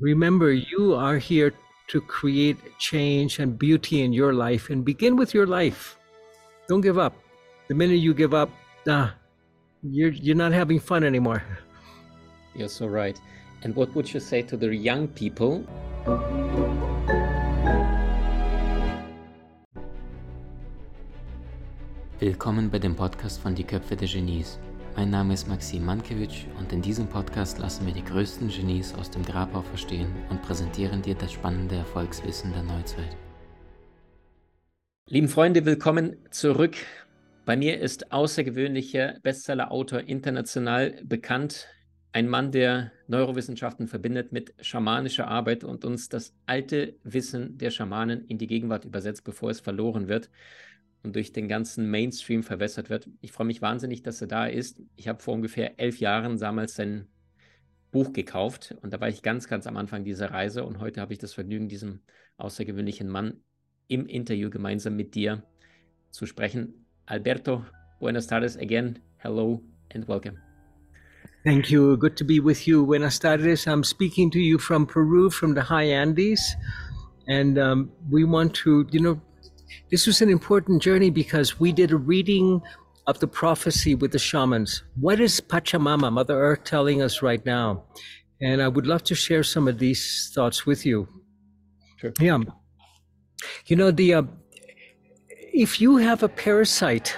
Remember, you are here to create change and beauty in your life and begin with your life. Don't give up. The minute you give up, ah, you're, you're not having fun anymore. You're so right. And what would you say to the young people? Willkommen bei dem Podcast von Die Köpfe der Genies. Mein Name ist Maxim Mankewitsch und in diesem Podcast lassen wir die größten Genies aus dem Grabau verstehen und präsentieren dir das spannende Erfolgswissen der Neuzeit. Lieben Freunde, willkommen zurück. Bei mir ist außergewöhnlicher Bestseller-Autor international bekannt, ein Mann, der Neurowissenschaften verbindet mit schamanischer Arbeit und uns das alte Wissen der Schamanen in die Gegenwart übersetzt, bevor es verloren wird und durch den ganzen Mainstream verwässert wird. Ich freue mich wahnsinnig, dass er da ist. Ich habe vor ungefähr elf Jahren damals sein Buch gekauft und da war ich ganz, ganz am Anfang dieser Reise und heute habe ich das Vergnügen, diesem außergewöhnlichen Mann im Interview gemeinsam mit dir zu sprechen. Alberto, buenas tardes again. Hello and welcome. Thank you. Good to be with you. Buenas tardes. I'm speaking to you from Peru, from the high Andes. And um, we want to, you know, This was an important journey because we did a reading of the prophecy with the shamans. What is Pachamama, Mother Earth, telling us right now? And I would love to share some of these thoughts with you. Sure. Yeah. You know, the uh, if you have a parasite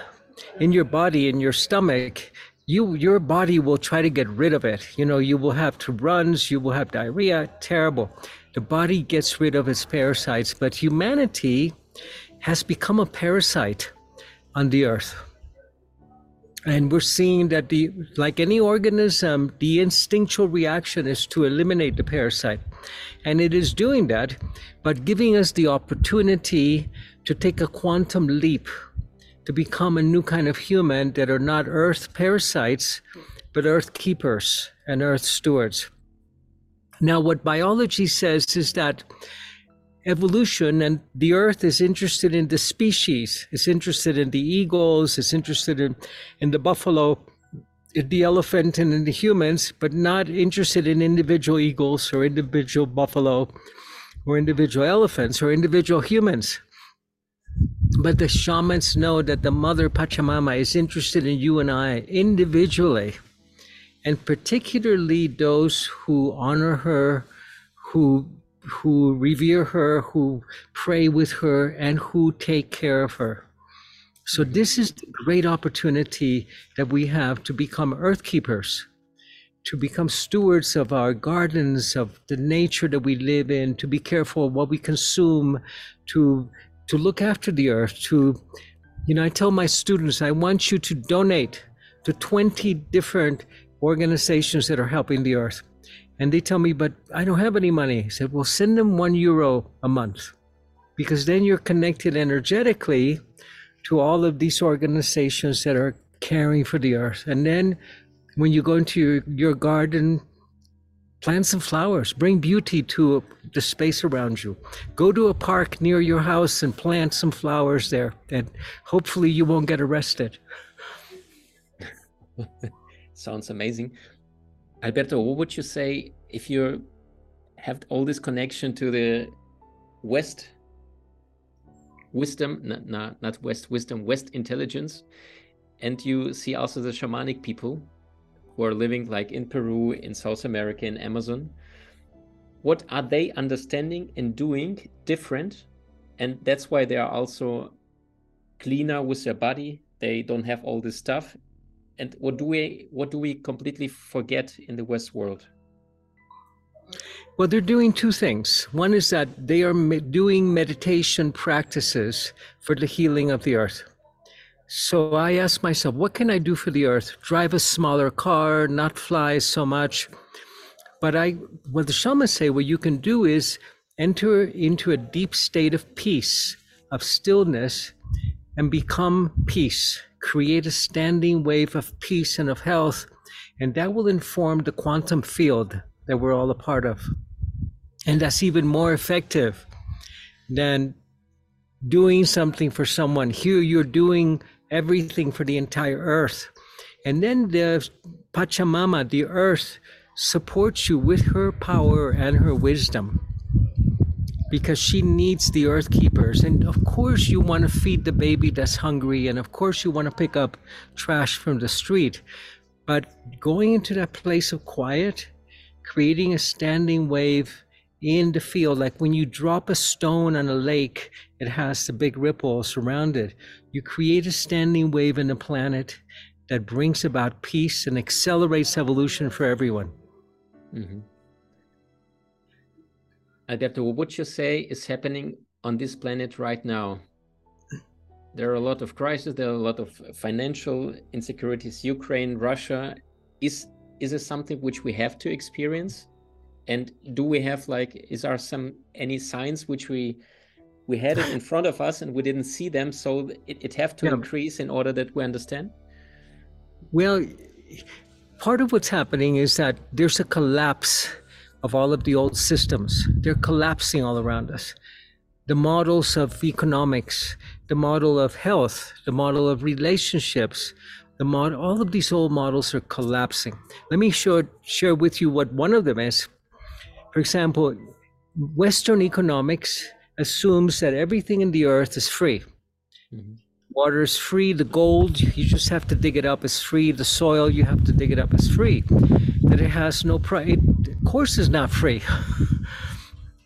in your body, in your stomach, you your body will try to get rid of it. You know, you will have to runs, you will have diarrhea, terrible. The body gets rid of its parasites, but humanity has become a parasite on the earth. And we're seeing that the like any organism, the instinctual reaction is to eliminate the parasite. And it is doing that, but giving us the opportunity to take a quantum leap to become a new kind of human that are not earth parasites, but earth keepers and earth stewards. Now, what biology says is that evolution and the earth is interested in the species it's interested in the eagles it's interested in, in the buffalo the elephant and in the humans but not interested in individual eagles or individual buffalo or individual elephants or individual humans. But the shamans know that the mother pachamama is interested in you and i individually and particularly those who honor her who who revere her, who pray with her, and who take care of her. So, mm-hmm. this is the great opportunity that we have to become earth keepers, to become stewards of our gardens, of the nature that we live in, to be careful of what we consume, to, to look after the earth, to, you know, I tell my students, I want you to donate to 20 different organizations that are helping the earth. And they tell me, but I don't have any money. I said, well, send them one euro a month because then you're connected energetically to all of these organizations that are caring for the earth. And then when you go into your, your garden, plant some flowers, bring beauty to the space around you. Go to a park near your house and plant some flowers there, and hopefully you won't get arrested. Sounds amazing. Alberto, what would you say if you have all this connection to the West wisdom, not, not, not West wisdom, West intelligence, and you see also the shamanic people who are living like in Peru, in South America, in Amazon. What are they understanding and doing different? And that's why they are also cleaner with their body. They don't have all this stuff and what do we what do we completely forget in the west world? Well they're doing two things. One is that they are doing meditation practices for the healing of the earth. So i ask myself what can i do for the earth? Drive a smaller car not fly so much. But i what the shamans say what you can do is enter into a deep state of peace of stillness and become peace create a standing wave of peace and of health, and that will inform the quantum field that we're all a part of. And that's even more effective than doing something for someone. Here, you're doing everything for the entire earth. And then the Pachamama, the earth, supports you with her power and her wisdom because she needs the earth keepers. And of course, you want to feed the baby that's hungry, and of course, you want to pick up trash from the street. But going into that place of quiet, creating a standing wave in the field, like when you drop a stone on a lake, it has the big ripples around it. You create a standing wave in the planet that brings about peace and accelerates evolution for everyone. Mm-hmm. Alberto, what you say is happening on this planet right now? There are a lot of crises. There are a lot of financial insecurities. Ukraine, Russia. Is is it something which we have to experience? And do we have like is there some any signs which we we had it in front of us and we didn't see them, so it, it have to yeah. increase in order that we understand? Well, part of what's happening is that there's a collapse of all of the old systems. They're collapsing all around us. The models of economics, the model of health, the model of relationships, the mod- all of these old models are collapsing. Let me share, share with you what one of them is. For example, Western economics assumes that everything in the earth is free. Mm-hmm. Water is free, the gold, you just have to dig it up, is free, the soil, you have to dig it up, is free. That it has no price. Course, is not free.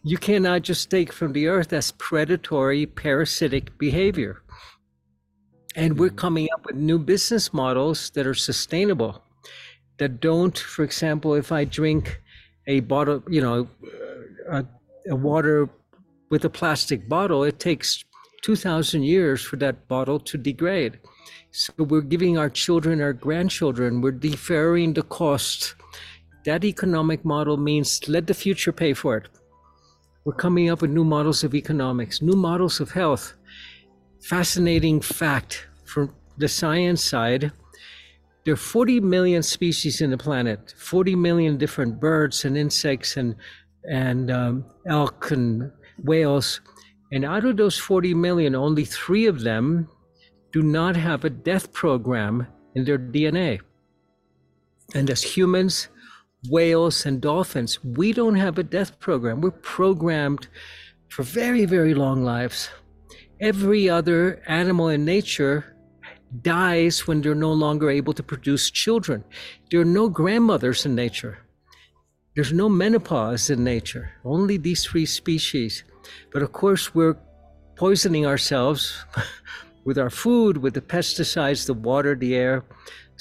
you cannot just take from the earth as predatory, parasitic behavior. And we're hmm. coming up with new business models that are sustainable, that don't, for example, if I drink a bottle, you know, a, a water with a plastic bottle, it takes 2,000 years for that bottle to degrade. So we're giving our children, our grandchildren, we're deferring the cost. That economic model means let the future pay for it. We're coming up with new models of economics, new models of health. Fascinating fact from the science side there are 40 million species in the planet, 40 million different birds and insects and, and um, elk and whales. And out of those 40 million, only three of them do not have a death program in their DNA. And as humans, whales, and dolphins, we don't have a death program. We're programmed for very, very long lives. Every other animal in nature dies when they're no longer able to produce children. There are no grandmothers in nature. There's no menopause in nature, only these three species. But of course, we're poisoning ourselves with our food, with the pesticides, the water, the air.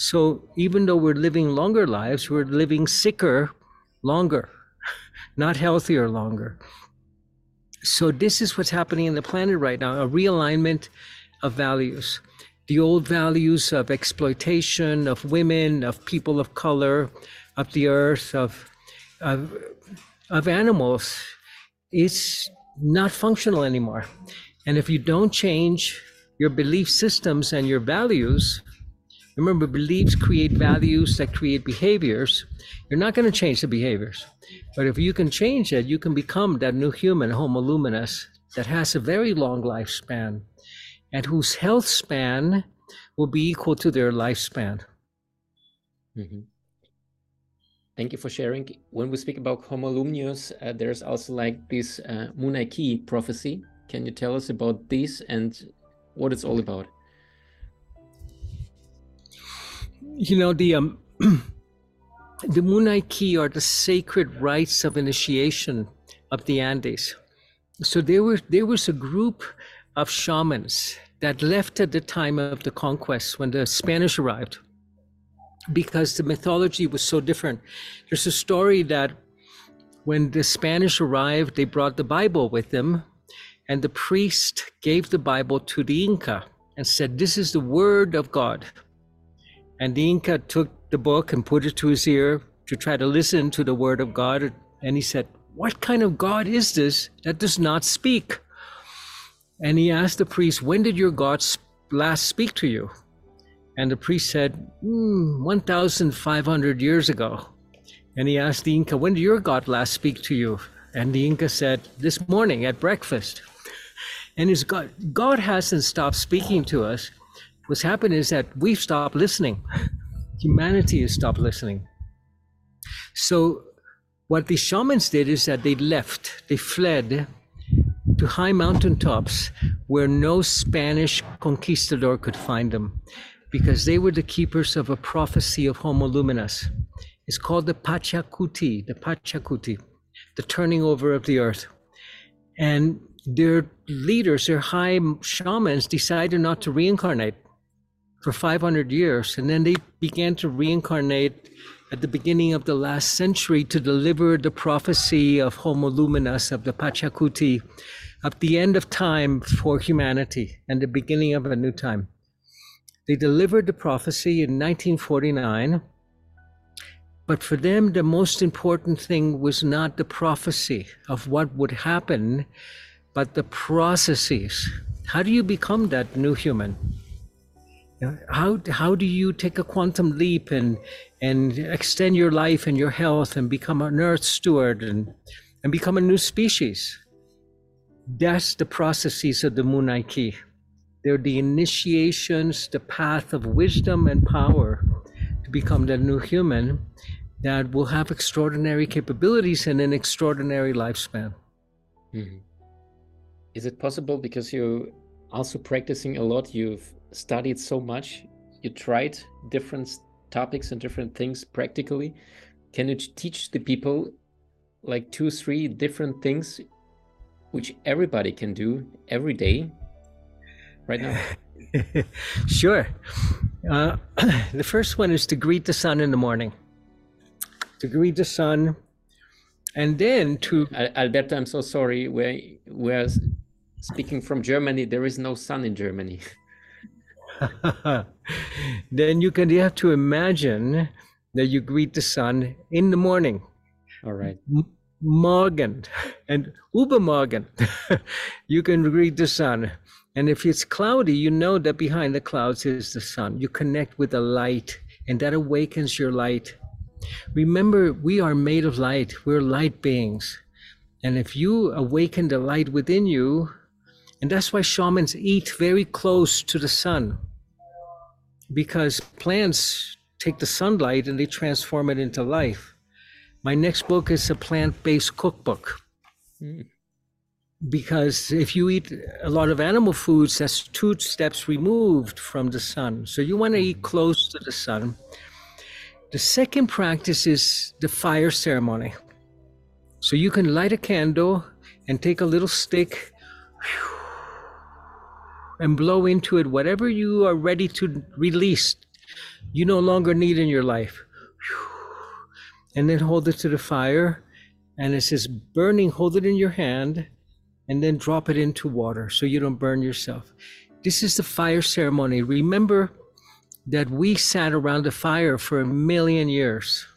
So even though we're living longer lives, we're living sicker longer, not healthier longer. So this is what's happening in the planet right now a realignment of values. The old values of exploitation, of women, of people of color, of the earth, of, of, of animals, is not functional anymore. And if you don't change your belief systems and your values, remember, beliefs create values that create behaviors. You're not going to change the behaviors. But if you can change it, you can become that new human, Homo luminous, that has a very long lifespan and whose health span will be equal to their lifespan. Mm-hmm. Thank you for sharing. When we speak about Homo luminous, uh, there's also like this uh, Munay-Ki prophecy. Can you tell us about this and what it's all about? You know the um, the Munay-Ki are the sacred rites of initiation of the Andes. So there were there was a group of shamans that left at the time of the conquest when the Spanish arrived because the mythology was so different. There's a story that when the Spanish arrived, they brought the Bible with them, and the priest gave the Bible to the Inca and said, This is the word of God. And the Inca took the book and put it to his ear to try to listen to the word of God. And he said, What kind of God is this that does not speak? And he asked the priest, When did your God last speak to you? And the priest said, mm, 1,500 years ago. And he asked the Inca, When did your God last speak to you? And the Inca said, This morning at breakfast. And his God, God hasn't stopped speaking to us. What's happened is that we've stopped listening. Humanity has stopped listening. So what the shamans did is that they left, they fled to high mountaintops where no Spanish conquistador could find them because they were the keepers of a prophecy of Homo Luminous. It's called the Pachacuti, the Pachacuti, the turning over of the earth. And their leaders, their high shamans, decided not to reincarnate for 500 years. And then they began to reincarnate at the beginning of the last century to deliver the prophecy of Homo Luminous, of the Pachacuti, of the end of time for humanity and the beginning of a new time. They delivered the prophecy in 1949. But for them, the most important thing was not the prophecy of what would happen, but the processes. How do you become that new human? How, how do you take a quantum leap and, and extend your life and your health and become an earth steward and, and become a new species? That's the processes of the Munay-Ki. They're the initiations, the path of wisdom and power to become the new human that will have extraordinary capabilities and an extraordinary lifespan. Mm-hmm. Is it possible because you're also practicing a lot, you've studied so much, you tried different topics and different things practically? Can you teach the people like two, three different things which everybody can do every day right now? sure. Uh, the first one is to greet the sun in the morning. To greet the sun, and then to Alberto, I'm so sorry. We're we're speaking from Germany. There is no sun in Germany. then you can you have to imagine that you greet the sun in the morning. All right. Morgen and Übermorgen. you can greet the sun. And if it's cloudy, you know that behind the clouds is the sun. You connect with the light, and that awakens your light. Remember, we are made of light. We're light beings. And if you awaken the light within you, and that's why shamans eat very close to the sun, because plants take the sunlight and they transform it into life. My next book is a plant based cookbook. Mm because if you eat a lot of animal foods, that's two steps removed from the sun. So you want to eat close to the sun. The second practice is the fire ceremony. So you can light a candle and take a little stick and blow into it whatever you are ready to release, you no longer need in your life. And then hold it to the fire. And it says burning, hold it in your hand and then drop it into water so you don't burn yourself. This is the fire ceremony. Remember that we sat around the fire for a million years.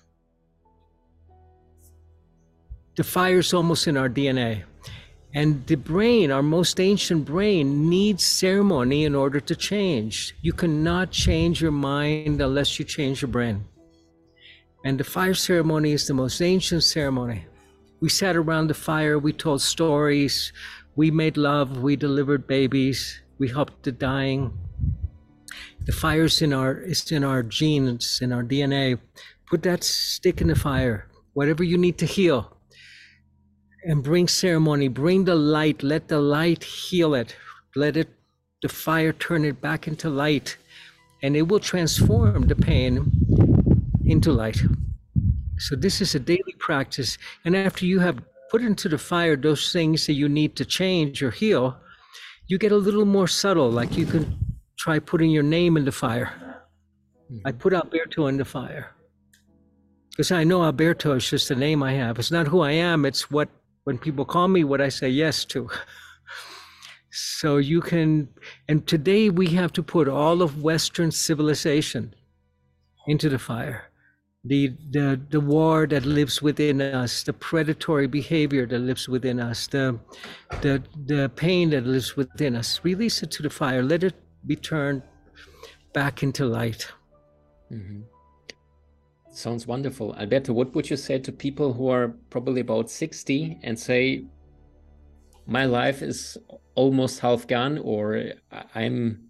The fire is almost in our DNA. And the brain, our most ancient brain, needs ceremony in order to change. You cannot change your mind unless you change your brain. And the fire ceremony is the most ancient ceremony. We sat around the fire, we told stories, we made love, we delivered babies, we helped the dying. The fire's in our it's in our genes, in our DNA. Put that stick in the fire. Whatever you need to heal. And bring ceremony, bring the light, let the light heal it. Let it the fire turn it back into light. And it will transform the pain into light. So this is a daily practice. And after you have put into the fire those things that you need to change or heal, you get a little more subtle. Like you can try putting your name in the fire. I mm-hmm. put Alberto in the fire. Because I know Alberto is just a name I have. It's not who I am, it's what when people call me what I say yes to. so you can and today we have to put all of Western civilization into the fire the, the, the war that lives within us, the predatory behavior that lives within us, the, the, the pain that lives within us. Release it to the fire. Let it be turned back into light. Mm-hmm. Sounds wonderful. Alberto, what would you say to people who are probably about 60 and say, my life is almost half gone or I'm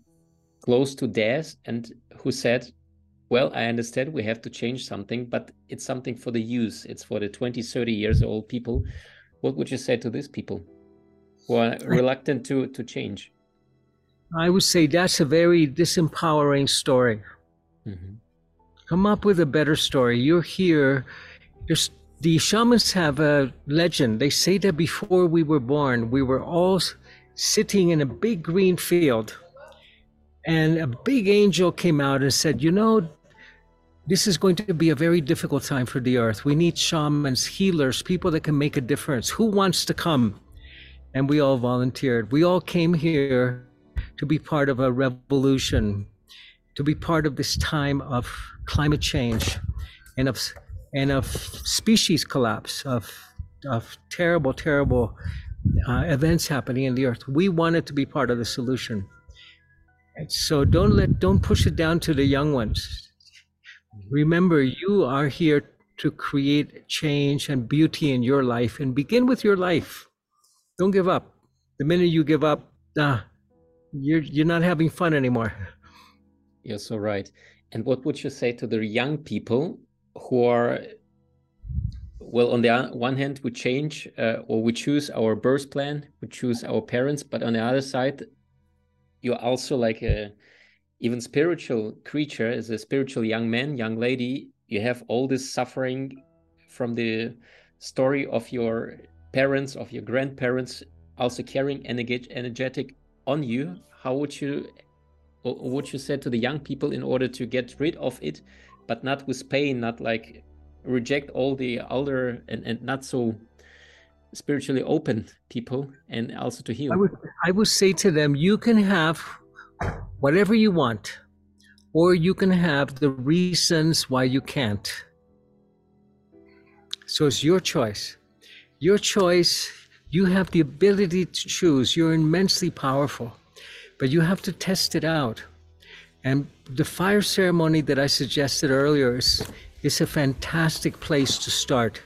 close to death, and who said, well, I understand we have to change something, but it's something for the youth. It's for the 20, 30 years old people. What would you say to these people who are reluctant to, to change? I would say that's a very disempowering story. Mm-hmm. Come up with a better story. You're here. There's, the shamans have a legend. They say that before we were born, we were all sitting in a big green field and a big angel came out and said, You know, this is going to be a very difficult time for the earth. We need shamans, healers, people that can make a difference. Who wants to come? And we all volunteered. We all came here to be part of a revolution, to be part of this time of climate change and of and of species collapse, of of terrible, terrible uh, events happening in the earth. We wanted to be part of the solution. So don't let don't push it down to the young ones. Remember, you are here to create change and beauty in your life, and begin with your life. Don't give up. The minute you give up, ah, you're you're not having fun anymore. You're so right. And what would you say to the young people who are well on the one hand we change uh, or we choose our birth plan we choose our parents but on the other side you're also like a even spiritual creature as a spiritual young man young lady you have all this suffering from the story of your parents of your grandparents also carrying energetic on you. How would you what you said to the young people in order to get rid of it but not with pain not like reject all the older and, and not so spiritually open people and also to heal. I would, I would say to them, you can have whatever you want, or you can have the reasons why you can't. So it's your choice. Your choice, you have the ability to choose. You're immensely powerful, but you have to test it out. And the fire ceremony that I suggested earlier is, is a fantastic place to start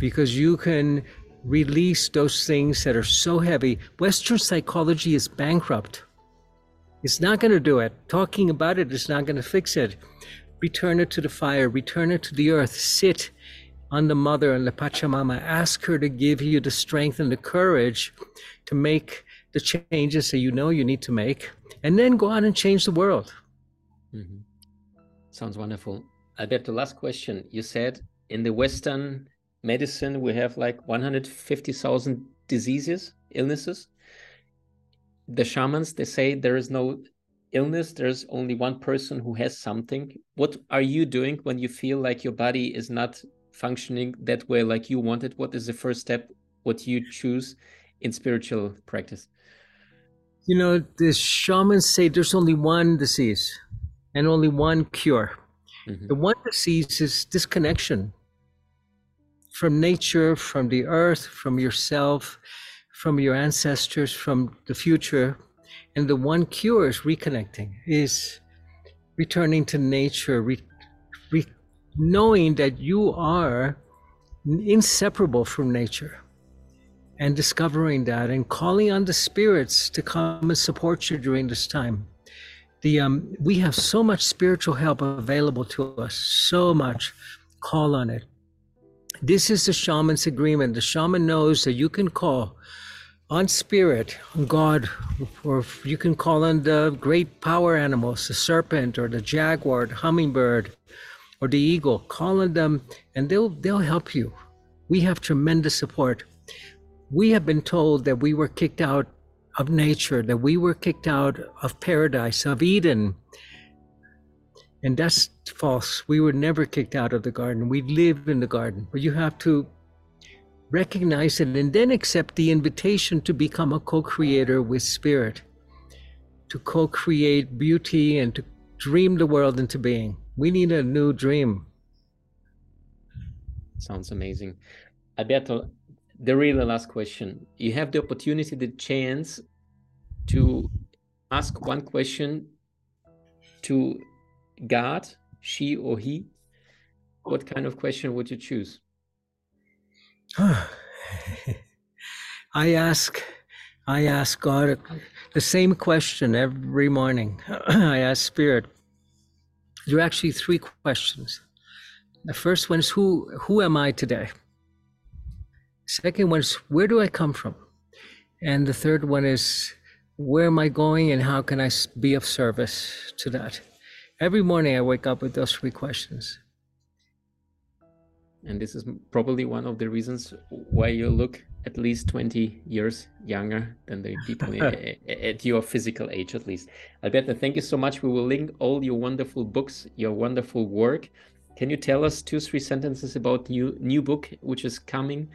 because you can release those things that are so heavy. Western psychology is bankrupt. It's not going to do it. Talking about it is not going to fix it. Return it to the fire, return it to the earth, sit on the mother and the Pachamama. Ask her to give you the strength and the courage to make the changes that you know you need to make, and then go out and change the world. Mm-hmm. Sounds wonderful. Alberto, last question. You said in the Western medicine we have like 150,000 diseases, illnesses. The shamans, they say there is no illness, there's only one person who has something. What are you doing when you feel like your body is not functioning that way like you want it? What is the first step? What you choose in spiritual practice? You know, the shamans say there's only one disease and only one cure. Mm-hmm. The one disease is disconnection from nature, from the earth, from yourself, from your ancestors, from the future. And the one cure is reconnecting, is returning to nature, re, re, knowing that you are inseparable from nature and discovering that and calling on the spirits to come and support you during this time. The um, we have so much spiritual help available to us, so much. Call on it. This is the shaman's agreement. The shaman knows that you can call on spirit, on God, or you can call on the great power animals, the serpent or the jaguar, the hummingbird, or the eagle. Call on them and they'll they'll help you. We have tremendous support. We have been told that we were kicked out of nature, that we were kicked out of paradise, of Eden, and that's false. We were never kicked out of the garden. We live in the garden. But you have to recognize it and then accept the invitation to become a co creator with spirit, to co create beauty and to dream the world into being. We need a new dream. Sounds amazing. Alberto, the really last question. You have the opportunity, the chance to ask one question to God, she or he? What kind of question would you choose? I ask I ask God the same question every morning. I ask Spirit, there are actually three questions. The first one is who who am I today? Second one is where do I come from? And the third one is where am I going and how can I be of service to that? Every morning I wake up with those three questions. And this is probably one of the reasons why you look at least 20 years younger than the people at your physical age, at least. Alberto, thank you so much. We will link all your wonderful books, your wonderful work. Can you tell us two, three sentences about your new book, which is coming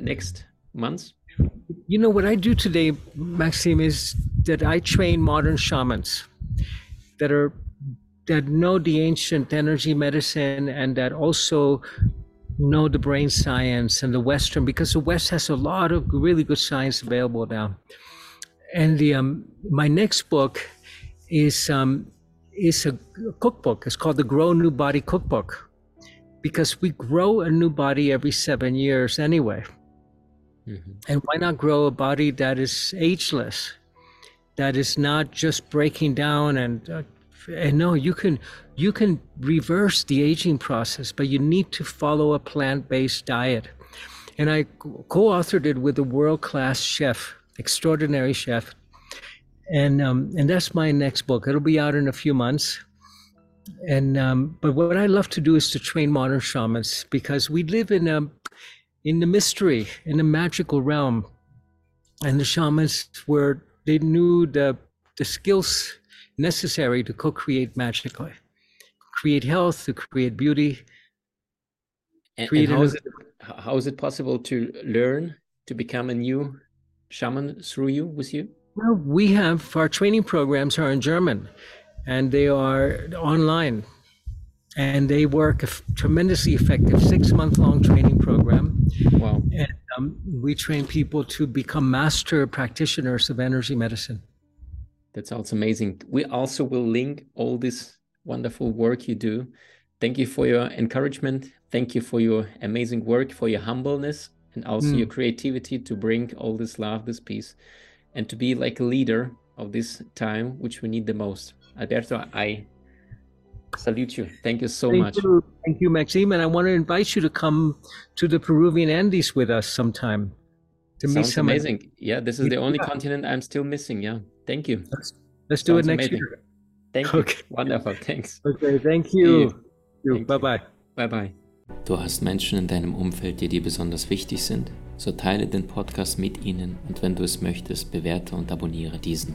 next months? You know, what I do today, Maxime, is that I train modern shamans that are that know the ancient energy medicine and that also know the brain science and the Western, because the West has a lot of really good science available now. And the um, my next book is um, is a cookbook. It's called the Grow New Body Cookbook, because we grow a new body every seven years anyway. Mm-hmm. And why not grow a body that is ageless, that is not just breaking down and uh, and no, you can you can reverse the aging process, but you need to follow a plant-based diet. And I co-authored it with a world-class chef, extraordinary chef, and um, and that's my next book. It'll be out in a few months. And um, but what I love to do is to train modern shamans because we live in a in the mystery, in the magical realm, and the shamans were they knew the the skills necessary to co-create magically, create health, to create beauty. And, create and how, is it, how is it possible to learn to become a new shaman through you, with you? Well, we have our training programs are in German, and they are online, and they work a tremendously effective six month long training program. Wow! And um, we train people to become master practitioners of energy medicine. That sounds amazing. We also will link all this wonderful work you do. Thank you for your encouragement. Thank you for your amazing work, for your humbleness, and also mm. your creativity to bring all this love, this peace, and to be like a leader of this time, which we need the most. Alberto, I salute you. Thank you so Thank much. You. Thank you, Maxime. And I want to invite you to come to the Peruvian Andes with us sometime. To Sounds meet some amazing. Yeah, this is the only yeah. continent I'm still missing. Yeah. Thank you. Let's, let's do it next amazing. year. Thank you. Okay. Wonderful. Thanks. Okay, thank you. you. Bye bye. Bye bye. Du hast Menschen in deinem Umfeld, die dir besonders wichtig sind? So teile den Podcast mit ihnen und wenn du es möchtest, bewerte und abonniere diesen.